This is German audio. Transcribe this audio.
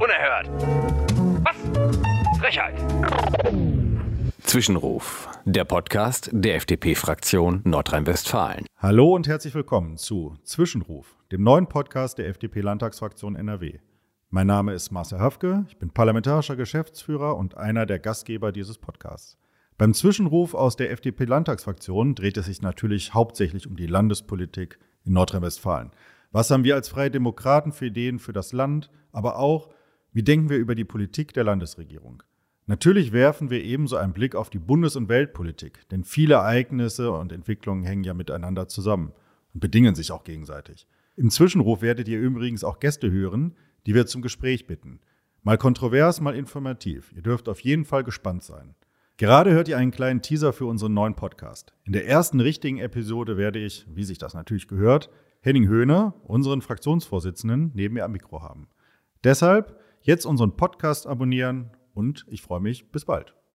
Unerhört. Was? Frechheit. Zwischenruf, der Podcast der FDP-Fraktion Nordrhein-Westfalen. Hallo und herzlich willkommen zu Zwischenruf, dem neuen Podcast der FDP-Landtagsfraktion NRW. Mein Name ist Marcel Höfke, ich bin parlamentarischer Geschäftsführer und einer der Gastgeber dieses Podcasts. Beim Zwischenruf aus der FDP-Landtagsfraktion dreht es sich natürlich hauptsächlich um die Landespolitik in Nordrhein-Westfalen. Was haben wir als Freie Demokraten für Ideen für das Land, aber auch, wie denken wir über die Politik der Landesregierung? Natürlich werfen wir ebenso einen Blick auf die Bundes- und Weltpolitik, denn viele Ereignisse und Entwicklungen hängen ja miteinander zusammen und bedingen sich auch gegenseitig. Im Zwischenruf werdet ihr übrigens auch Gäste hören, die wir zum Gespräch bitten. Mal kontrovers, mal informativ. Ihr dürft auf jeden Fall gespannt sein. Gerade hört ihr einen kleinen Teaser für unseren neuen Podcast. In der ersten richtigen Episode werde ich, wie sich das natürlich gehört, Henning Höhner, unseren Fraktionsvorsitzenden, neben mir am Mikro haben. Deshalb jetzt unseren Podcast abonnieren und ich freue mich. Bis bald.